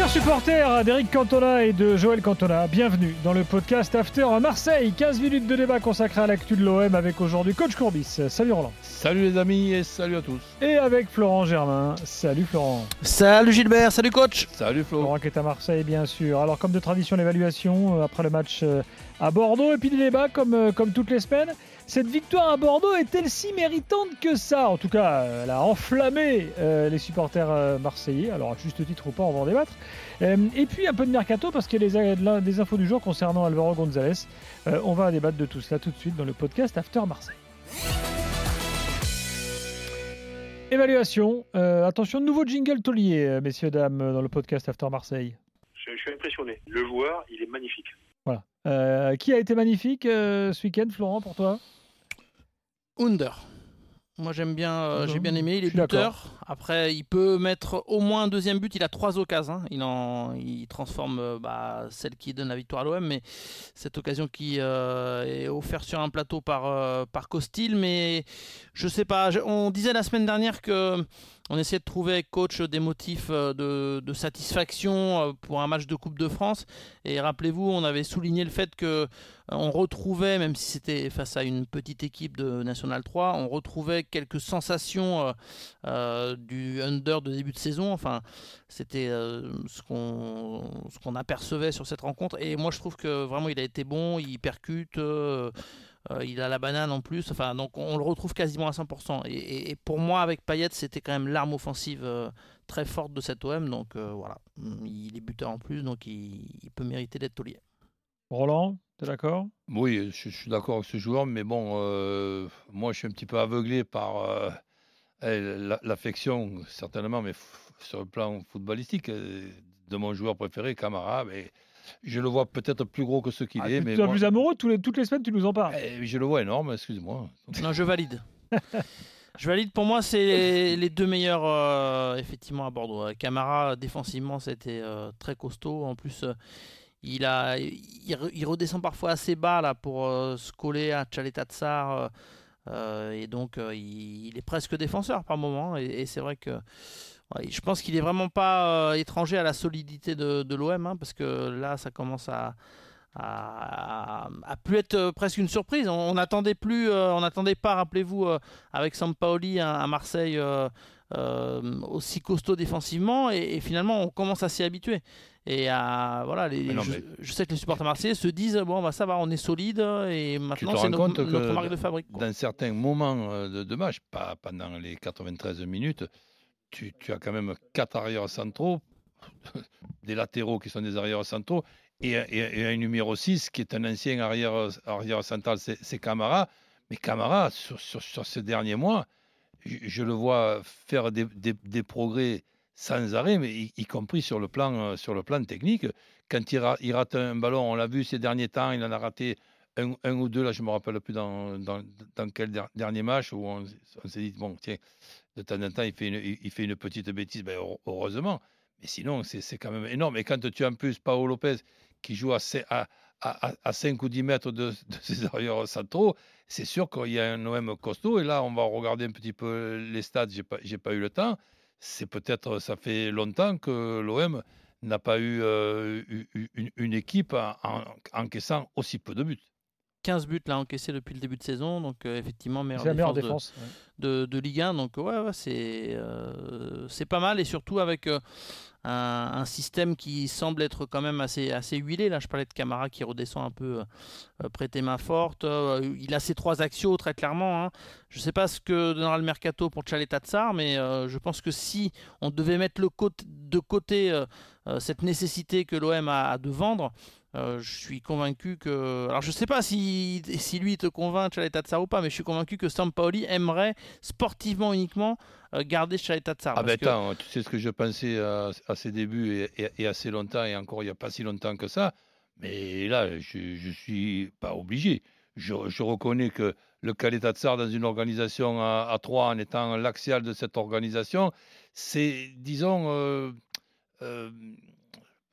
Chers supporters d'Eric Cantona et de Joël Cantona, bienvenue dans le podcast After à Marseille. 15 minutes de débat consacré à l'actu de l'OM avec aujourd'hui Coach Courbis. Salut Roland. Salut les amis et salut à tous. Et avec Florent Germain. Salut Florent. Salut Gilbert, salut coach. Salut Flo. Florent qui est à Marseille, bien sûr. Alors, comme de tradition, l'évaluation euh, après le match euh, à Bordeaux et puis des débats comme, euh, comme toutes les semaines. Cette victoire à Bordeaux est-elle si méritante que ça? En tout cas, elle a enflammé euh, les supporters euh, marseillais. Alors, à juste titre ou pas, on va en débattre. Euh, et puis, un peu de mercato parce qu'il y a des, infos du jour concernant Alvaro González. Euh, on va débattre de tout cela tout de suite dans le podcast After Marseille. Évaluation. Euh, attention, nouveau jingle taulier, messieurs, dames, dans le podcast After Marseille. Je, je suis impressionné. Le joueur, il est magnifique. Voilà. Euh, qui a été magnifique euh, ce week-end, Florent, pour toi? Under. Moi j'aime bien, euh, Non, j'ai bien aimé, il est buteur. Après, il peut mettre au moins un deuxième but. Il a trois occasions. hein. Il, en, il transforme euh, bah, celle qui donne la victoire à l'OM, mais cette occasion qui euh, est offerte sur un plateau par, par Costil. Mais je sais pas. je- on disait la semaine dernière que on essayait de trouver coach des motifs euh, de, satisfaction euh, pour un match de Coupe de France. Et rappelez-vous, on avait souligné le fait que euh, on retrouvait, même si c'était face à une petite équipe de National 3, on retrouvait quelques sensations du under de début de saison. Enfin, c'était ce qu'on ce qu'on apercevait sur cette rencontre. Et moi, je trouve que vraiment, il a été bon, il percute. Euh, il a la banane en plus, enfin donc on le retrouve quasiment à 100%. Et, et- et pour moi, avec Payet, c'était quand même l'arme offensive euh, très forte de cet OM. Donc euh, voilà, il est buteur en plus, donc il, il peut mériter d'être taulier. Roland, t'es d'accord? Oui, je, je suis d'accord avec ce joueur, mais bon, euh, moi je suis un petit peu aveuglé par euh, eh, la- l'affection, certainement, mais f- sur le plan footballistique, de mon joueur préféré, Camara. Mais je le vois peut-être plus gros que ce qu'il ah, est, Tu mais es moi- plus amoureux, tous les- toutes les semaines tu nous en parles. eh, je le vois énorme, excuse-moi. Non, je valide. je valide. Pour moi, c'est les, les deux meilleurs, euh, effectivement, à Bordeaux. Euh, Camara, défensivement, c'était euh, très costaud. En plus, euh, il, a, il, re- il redescend parfois assez bas là, pour euh, se coller à Chaleta Tsar. euh, euh, et donc, euh, il, il est presque défenseur par moment. Et, et c'est vrai que je pense qu'il est vraiment pas euh, étranger à la solidité de, de l'OM. hein, parce que là, ça commence à à, à plus être euh, presque une surprise. On n'attendait plus, euh, on n'attendait pas, rappelez-vous, euh, avec Sampaoli à, à Marseille aussi costaud défensivement, et, et finalement on commence à s'y habituer. Et à, voilà, les, Mais non, je, mais- je sais que les supporters marseillais se disent bon bah ça va, on est solide et maintenant te c'est rends notre, marque de fabrique. quoi. Dans certains moments de, de match, pas pendant les 93 minutes, tu, as quand même quatre arrières centraux, des latéraux qui sont des arrières centraux, et, un numéro 6 qui est un ancien arrière, arrière central, c'est Camara. Mais Camara, sur, sur, ces derniers mois, je, le vois faire des, des- progrès sans arrêt, mais y, compris sur le plan, sur le plan technique. Quand il rate un ballon, on l'a vu ces derniers temps, il en a raté un, ou deux, là je ne me rappelle plus dans, dans, quel der- dernier match, où on, s'est dit, bon, tiens, de temps en temps, il fait une, petite bêtise, ben, heure- heureusement. Mais sinon, c'est quand même énorme. Et quand tu as en plus Paolo Lopez qui joue à, à, à, à 5 ou 10 mètres de, de ses arrières centraux, c'est sûr qu'il y a un OM costaud. Et là, on va regarder un petit peu les stats. Je n'ai pas, eu le temps. C'est peut-être, ça fait longtemps que l'OM n'a pas eu euh, une, équipe en, en- encaissant aussi peu de buts. 15 buts là encaissés depuis le début de saison, donc euh, effectivement meilleure défense de- défense. ouais. de, de Ligue 1. Donc ouais, ouais, c'est euh, c'est pas mal et surtout avec euh, un, un système qui semble être quand même assez, assez huilé. Là, je parlais de Camara qui redescend un peu euh, prêter main forte. Euh, il a ses trois axios très clairement. hein. Je sais pas ce que donnera le mercato pour Chaleta Tsar, mais euh, je pense que si on devait mettre le côté, de côté euh, cette nécessité que l'OM a, a de vendre. euh, je suis convaincu que. Alors, je sais pas si, si lui te convainc, Chaleta Tsar ou pas, mais je suis convaincu que Sampaoli aimerait sportivement uniquement garder Chaleta Tsar. Ah ben que- attends, tu sais ce que je pensais à, à ses débuts et, et- et assez longtemps, et encore il n'y a pas si longtemps que ça. Mais là, je ne suis pas obligé. Je, je reconnais que le Kaletatsar dans une organisation à, à trois, en étant l'axial de cette organisation, c'est, disons, euh, euh,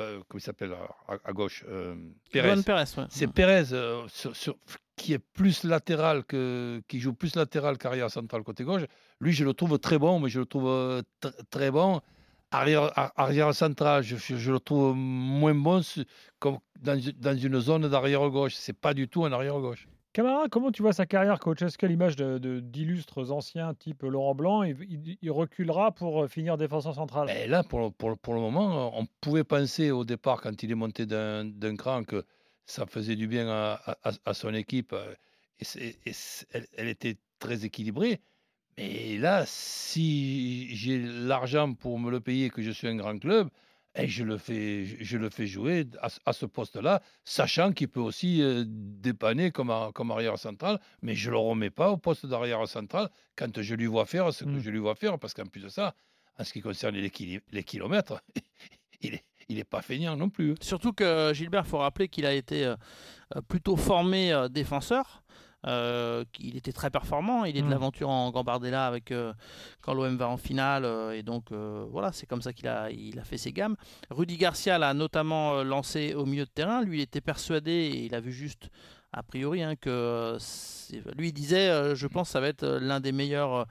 euh, comment il s'appelle à, à gauche Pérez. Ouais. C'est Pérez sur- sur- qui est plus latéral que qui joue plus latéral qu'arrière central côté gauche. Lui, je le trouve très bon, mais je le trouve tr- très bon. Arrière, ar- arrière central, je, le trouve moins bon comme dans, dans une zone d'arrière gauche. C'est pas du tout un arrière gauche. Camara, comment tu vois sa carrière coach? Est-ce que l'image de- de- d'illustres anciens type Laurent Blanc, il, il- il reculera pour euh, finir défenseur central? Et là, pour, le- pour, pour le moment, on pouvait penser au départ, quand il est monté d'un cran, que ça faisait du bien à, à- à son équipe. euh, Et, elle était très équilibrée. Mais là, si j'ai l'argent pour me le payer, que je suis un grand club, et je le fais, je je le fais jouer à, ce- à ce poste-là, sachant qu'il peut aussi euh, dépanner comme, ar- comme arrière central, mais je ne le remets pas au poste d'arrière central quand je lui vois faire ce que Mm. je lui vois faire, parce qu'en plus de ça, en ce qui concerne les, kilomètres, il n'est il pas feignant non plus. Surtout que Gilbert, faut rappeler qu'il a été euh, plutôt formé euh, défenseur. Euh, qu'il était très performant, il est de Mm. l'aventure en Gambardella avec euh, quand l'OM va en finale euh, et donc voilà c'est comme ça qu'il a, il a fait ses gammes. Rudy Garcia l'a notamment lancé au milieu de terrain, lui il était persuadé et il a vu juste a priori hein, que lui il disait je pense que ça va être l'un des meilleurs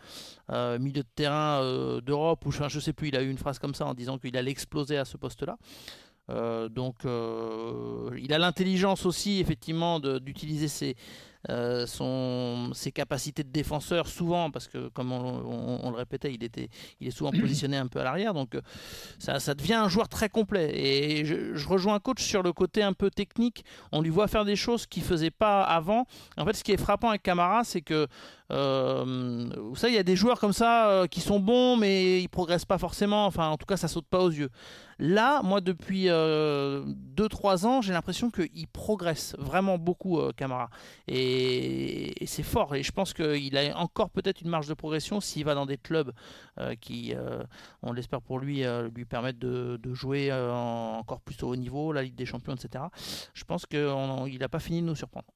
milieux de terrain d'Europe ou enfin, je sais plus il a eu une phrase comme ça en disant qu'il allait exploser à ce poste là euh, donc, euh, il a l'intelligence aussi, effectivement, d'utiliser ses, euh, son, ses capacités de défenseur souvent, parce que, comme on, on- on le répétait, il, était, il est souvent positionné un peu à l'arrière. Donc, euh, ça, ça devient un joueur très complet. Et je, je rejoins un coach sur le côté un peu technique. On lui voit faire des choses qu'il faisait pas avant. En fait, ce qui est frappant avec Camara, c'est que euh, vous savez, il y a des joueurs comme ça euh, qui sont bons, mais ils progressent pas forcément. Enfin, en tout cas, ça saute pas aux yeux. Là, moi, depuis 2-3 ans, j'ai l'impression qu'il progresse vraiment beaucoup, Camara. Et, et c'est fort. Et je pense qu'il a encore peut-être une marge de progression s'il va dans des clubs euh, qui, euh, on l'espère pour lui, euh, lui permettent de, de jouer euh, en- encore plus au haut niveau, la Ligue des Champions, etc. Je pense qu'il n'a pas fini de nous surprendre.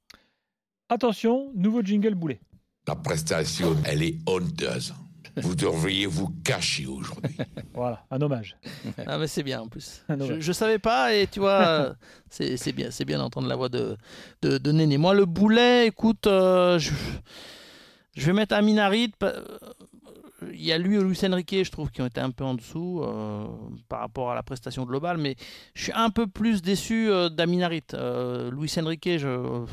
Attention, nouveau jingle boulet. La prestation, elle est honteuse. Vous devriez vous cacher aujourd'hui. Voilà, un hommage. Ah mais c'est bien en plus. Je, je savais pas et tu vois, c'est c'est bien, c'est bien d'entendre la voix de, de, de Néné. Moi le boulet, écoute, euh, je, je vais mettre Aminarit. Il y a lui et Luis Enrique, je trouve, qui ont été un peu en dessous euh, par rapport à la prestation globale, mais je suis un peu plus déçu euh, d'Aminarit. Euh, Luis Enrique, je euh,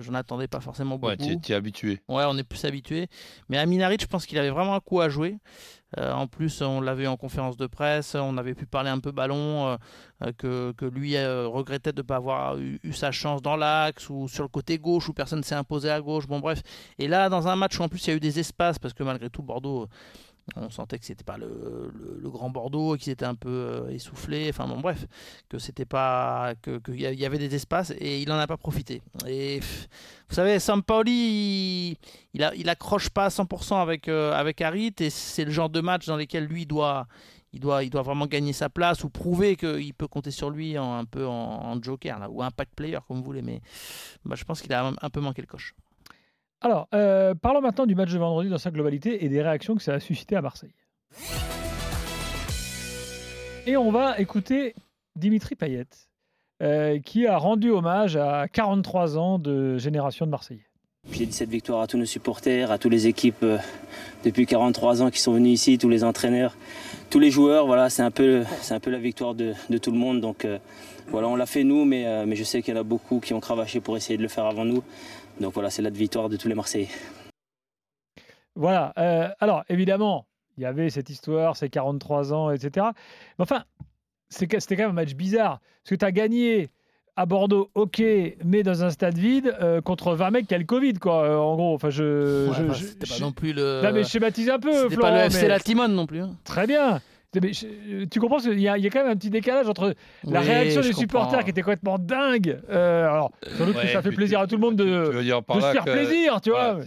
j'en attendais pas forcément beaucoup. Ouais, tu es- tu es habitué. Ouais, on est plus habitué. Mais Aminarit, je pense qu'il avait vraiment un coup à jouer. Euh, en plus, on l'avait eu en conférence de presse, on avait pu parler un peu ballon, euh, que, lui euh, regrettait de ne pas avoir eu, eu sa chance dans l'axe ou sur le côté gauche où personne ne s'est imposé à gauche. Bon, bref. Et là, dans un match où en plus il y a eu des espaces, parce que malgré tout, Bordeaux, on sentait que c'était pas le, le- grand Bordeaux, qu'ils étaient un peu euh, essoufflés. Enfin, bon, bref, que c'était pas. que- qu'il y avait des espaces et il n'en a pas profité. Et vous savez, Sampaoli, il, il, accroche pas à 100% avec, euh, avec Harit et c'est le genre de match dans lesquels lui doit, il doit, il doit vraiment gagner sa place ou prouver qu'il peut compter sur lui en, un peu en, en joker là, ou impact player comme vous voulez. Mais bah, je pense qu'il a un, un peu manqué le coche. Alors, euh, parlons maintenant du match de vendredi dans sa globalité et des réactions que ça a suscité à Marseille. Et on va écouter Dimitri Payet, euh, qui a rendu hommage à 43 ans de génération de Marseillais. J'ai dit cette victoire à tous nos supporters, à toutes les équipes euh, depuis 43 ans qui sont venus ici, tous les entraîneurs, tous les joueurs. Voilà, c'est un peu, c'est un peu la victoire de, tout le monde. Donc voilà, on l'a fait nous, mais, mais je sais qu'il y en a beaucoup qui ont cravaché pour essayer de le faire avant nous. Donc voilà, c'est la victoire de tous les Marseillais. Voilà. euh, alors, évidemment, il y avait cette histoire, ces 43 ans, etc. Mais enfin, c'était quand même un match bizarre. Parce que tu as gagné à Bordeaux, ok, mais dans un stade vide, euh, contre 20 mecs qui a le Covid, quoi. euh, en gros, enfin, je. Ouais, je- enfin, je- c'était pas je- non plus le. Non, mais je schématise un peu, Florent. pas le FC mais- La Timone non plus. hein. Très bien. Mais je- tu comprends qu'il y, a- il y a quand même un petit décalage entre la Oui, réaction des supporters comprends. qui était complètement dingue. euh, alors, sans doute que ça fait plaisir à tout le monde de, tu veux dire par de se faire que- plaisir, tu voilà, vois.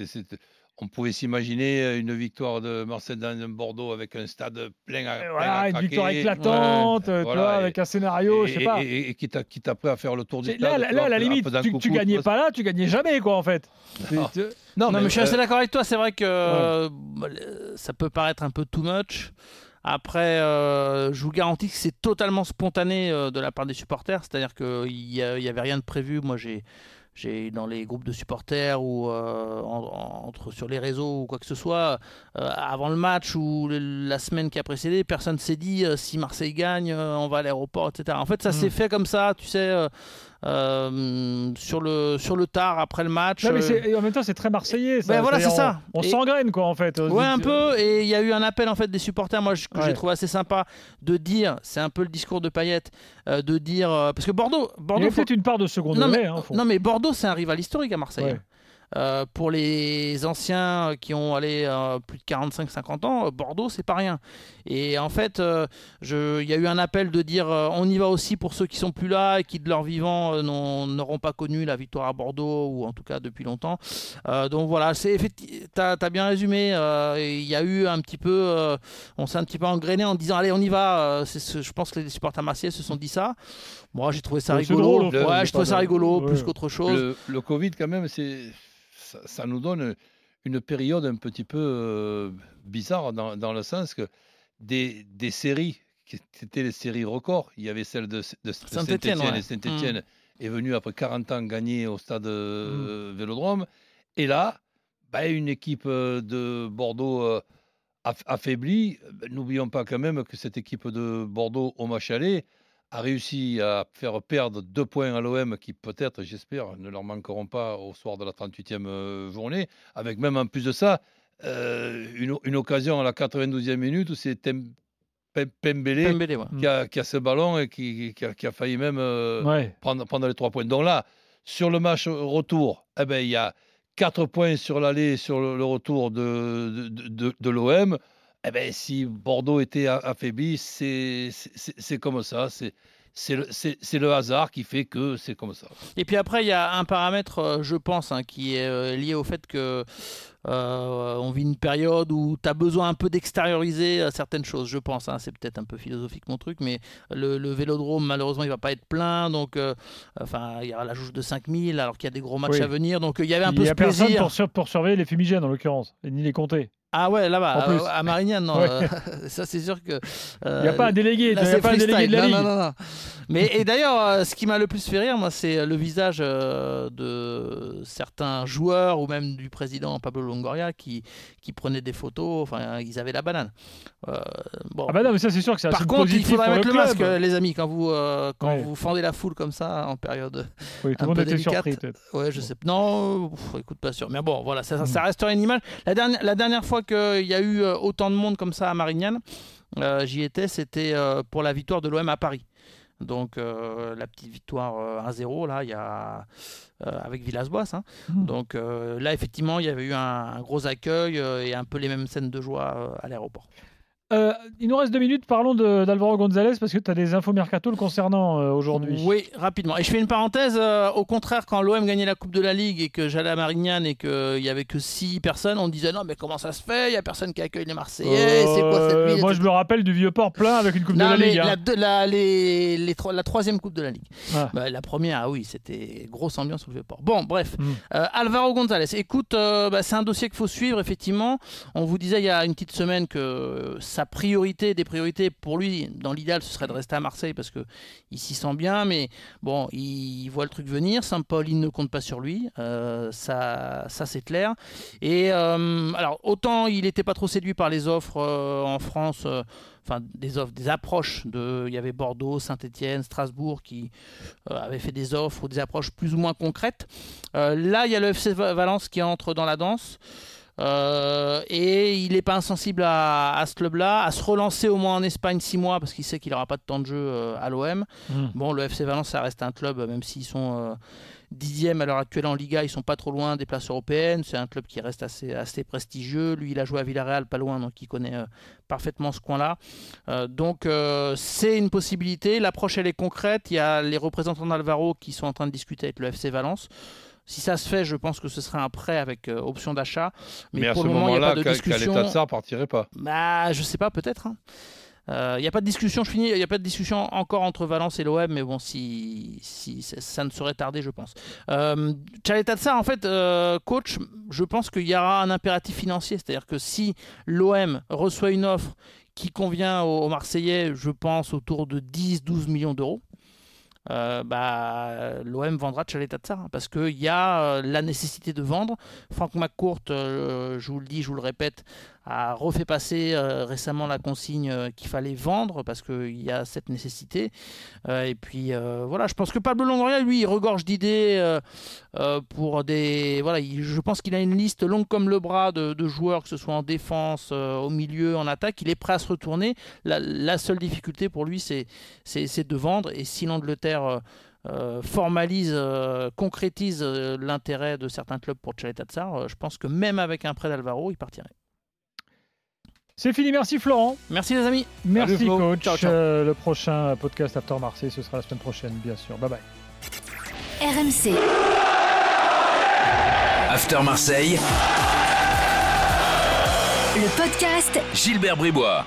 on pouvait s'imaginer une victoire de Marseille dans un Bordeaux avec un stade plein à, plein Voilà, à une victoire éclatante, euh, tu Voilà, vois, et- avec un scénario, et, je sais pas. et- et- et qui t'a qui t'a prêt à faire le tour du stade. Là, là, à la limite, tu, tu gagnais pas là, tu gagnais jamais, quoi, en fait. Non. tu- Non, mais, je suis euh, assez d'accord avec toi. C'est vrai que euh, ça peut paraître un peu too much. Après, euh, je vous garantis que c'est totalement spontané euh, de la part des supporters, c'est-à-dire qu'il n'y avait rien de prévu. Moi, j'ai j'ai dans les groupes de supporters ou euh, entre sur les réseaux ou quoi que ce soit avant le match ou la semaine qui a précédé personne s'est dit si Marseille gagne on va à l'aéroport etc en fait ça s'est fait comme ça tu sais euh, sur, le, sur le tard après le match. mais euh, en même temps, c'est très marseillais. Ben voilà, c'est ça. On, s'engraine, quoi, en fait. Ouais, un peu. Et il y a eu un appel, en fait, des supporters, moi, que j'ai trouvé assez sympa, de dire, c'est un peu le discours de Payet, euh, de dire. parce que Bordeaux. Bordeaux il peut-être une part de seconde non, mais, hein, non, mais Bordeaux, c'est un rival historique à Marseille. Euh, pour les anciens qui ont allé euh, plus de 45-50 ans, Bordeaux, c'est pas rien. Et en fait, euh, il y a eu un appel de dire on y va aussi pour ceux qui sont plus là et qui de leur vivant n'auront pas connu la victoire à Bordeaux ou en tout cas depuis longtemps. donc voilà, tu as, as, bien résumé. Il y a eu un petit peu, on s'est un petit peu engrainé en disant allez, on y va. Ce, je pense que les supporters marseillais se sont dit ça. Moi, j'ai trouvé ça rigolo. ouais, j'ai trouvé ça rigolo plus qu'autre chose. le Covid, quand même, c'est ça, nous donne une période un petit peu euh, bizarre dans, le sens que des, séries qui étaient les séries records, il y avait celle de, Saint-Etienne et Saint-Etienne mmh. est venue après 40 ans gagner au stade euh, mmh. Vélodrome. Et là, bah, une équipe euh, de Bordeaux affaiblie. N'oublions pas quand même que cette équipe de Bordeaux au match aller a réussi à faire perdre deux points à l'OM qui peut-être, j'espère, ne leur manqueront pas au soir de la 38e euh, journée, avec même en plus de ça euh, une, occasion à la 92e minute où c'est Pembele, qui, a, qui, a, ce ballon et qui, qui, a, failli même euh, prendre, prendre les trois points. Donc là, sur le match retour, eh ben, il y a quatre points sur l'aller sur le, retour de, de, de, de l'OM. Eh ben, si Bordeaux était affaibli, c'est comme ça. C'est le, le, hasard qui fait que c'est comme ça. Et puis après, il y a un paramètre, euh, je pense, hein, qui est euh, lié au fait que euh, on vit une période où tu as besoin un peu d'extérioriser certaines choses, je pense. Hein. c'est peut-être un peu philosophique mon truc, mais le, vélodrome, malheureusement, il va pas être plein. Donc, enfin, il y aura la jauge de 5000 alors qu'il y a des gros matchs à venir. Donc, il y avait un peu ce plaisir. Il n'y a personne pour, surveiller les fumigènes, en l'occurrence, ni les compter. Ah ouais, là-bas, euh, à, Marignane, non. Euh, ça, c'est sûr que. Il n'y a pas un délégué, il n'y a pas un délégué de la non, Non, non, Mais et d'ailleurs, euh, ce qui m'a le plus fait rire, moi, c'est le visage de certains joueurs ou même du président Pablo Longoria qui, qui prenaient des photos. Enfin, ils avaient la banane. bon. Ah bah non, mais ça, c'est sûr que c'est Par contre, il faudrait mettre le, masque, les amis, quand vous quand vous fendez la foule comme ça en période. Oui, tout le monde était surpris, peut-être. Ouais, je sais. Non, écoute, pas sûr. Mais bon, voilà, ça, ça mm. resterait une image. La dernière, la dernière fois qu'il y a eu euh, autant de monde comme ça à Marignane, euh, j'y étais, c'était euh, pour la victoire de l'OM à Paris. Donc la petite victoire 1-0 là, il y a avec Villas-Boas. Hein. Mmh. Donc là effectivement, il y avait eu un gros accueil et un peu les mêmes scènes de joie à l'aéroport. Euh, il nous reste deux minutes. Parlons d'Alvaro González parce que tu as des infos mercato le concernant euh, aujourd'hui. Oui, rapidement. Et je fais une parenthèse. Euh, au contraire, quand l'OM gagnait la Coupe de la Ligue et que j'allais à Marignane et qu'il n'y avait que six personnes, on disait non, mais comment ça se fait? Il n'y a personne qui accueille les Marseillais. C'est quoi cette ville? Moi, je me rappelle du vieux port plein avec une Coupe de la Ligue. Hein. La, les, les, la troisième Coupe de la Ligue. Ah. Bah, la première, ah oui, c'était grosse ambiance au vieux port. Bon, bref. Hmm. Alvaro González. Écoute, bah, c'est un dossier qu'il faut suivre, effectivement. On vous disait il y a une petite semaine que sa priorité des priorités pour lui, dans l'idéal, ce serait de rester à Marseille parce que il s'y sent bien, mais bon, il voit le truc venir. Saint-Paul, ne compte pas sur lui, euh, ça, ça c'est clair. Et euh, alors, autant il n'était pas trop séduit par les offres euh, en France enfin des offres, des approches de, il y avait Bordeaux, Saint-Étienne, Strasbourg qui avaient fait des offres ou des approches plus ou moins concrètes. là, il y a le FC Valence qui entre dans la danse. Euh, et il n'est pas insensible à, ce club-là, à se relancer au moins en Espagne six mois parce qu'il sait qu'il n'aura pas de temps de jeu euh, à l'OM. Hmm. Bon, le FC Valence, ça reste un club, même s'ils sont euh, dixième à l'heure actuelle en Liga, ils sont pas trop loin des places européennes. C'est un club qui reste assez, assez prestigieux. Lui, il a joué à Villarreal, pas loin, donc il connaît parfaitement ce coin-là. donc, c'est une possibilité. L'approche, elle est concrète. Il y a les représentants d'Alvaro qui sont en train de discuter avec le FC Valence. Si ça se fait, je pense que ce serait un prêt avec euh, option d'achat. Mais, à ce moment-là, l'état de ça partirait pas? Bah, Je sais pas, peut-être. Hein. Euh, il n'y a pas de discussion, je finis, il n'y a pas de discussion encore entre Valence et l'OM, mais bon, si, si ça, ne serait tardé, je pense. Euh, l'état de ça, en fait, euh, coach, je pense qu'il y aura un impératif financier, c'est-à-dire que si l'OM reçoit une offre qui convient aux Marseillais, je pense, autour de 10-12 millions d'euros. Euh, bah, l'OM vendra Tchaletatsar hein, parce qu'il y a euh, la nécessité de vendre. Franck McCourt, euh, je vous le dis, je vous le répète, a refait passer récemment la consigne qu'il fallait vendre parce qu'il y a cette nécessité. et puis voilà, je pense que Pablo Longoria, lui, regorge d'idées pour des. Voilà, je pense qu'il a une liste longue comme le bras de, joueurs, que ce soit en défense, au milieu, en attaque. Il est prêt à se retourner. La, la seule difficulté pour lui, c'est de vendre. Et si l'Angleterre euh, euh, formalise, euh, concrétise l'intérêt de certains clubs pour Tchaletatsar, je pense que même avec un prêt d'Alvaro, il partirait. C'est fini, merci Florent. Merci les amis. Merci coach. le prochain podcast After Marseille, ce sera la semaine prochaine, bien sûr. Bye bye. RMC. After Marseille. Le podcast Gilbert Bribois.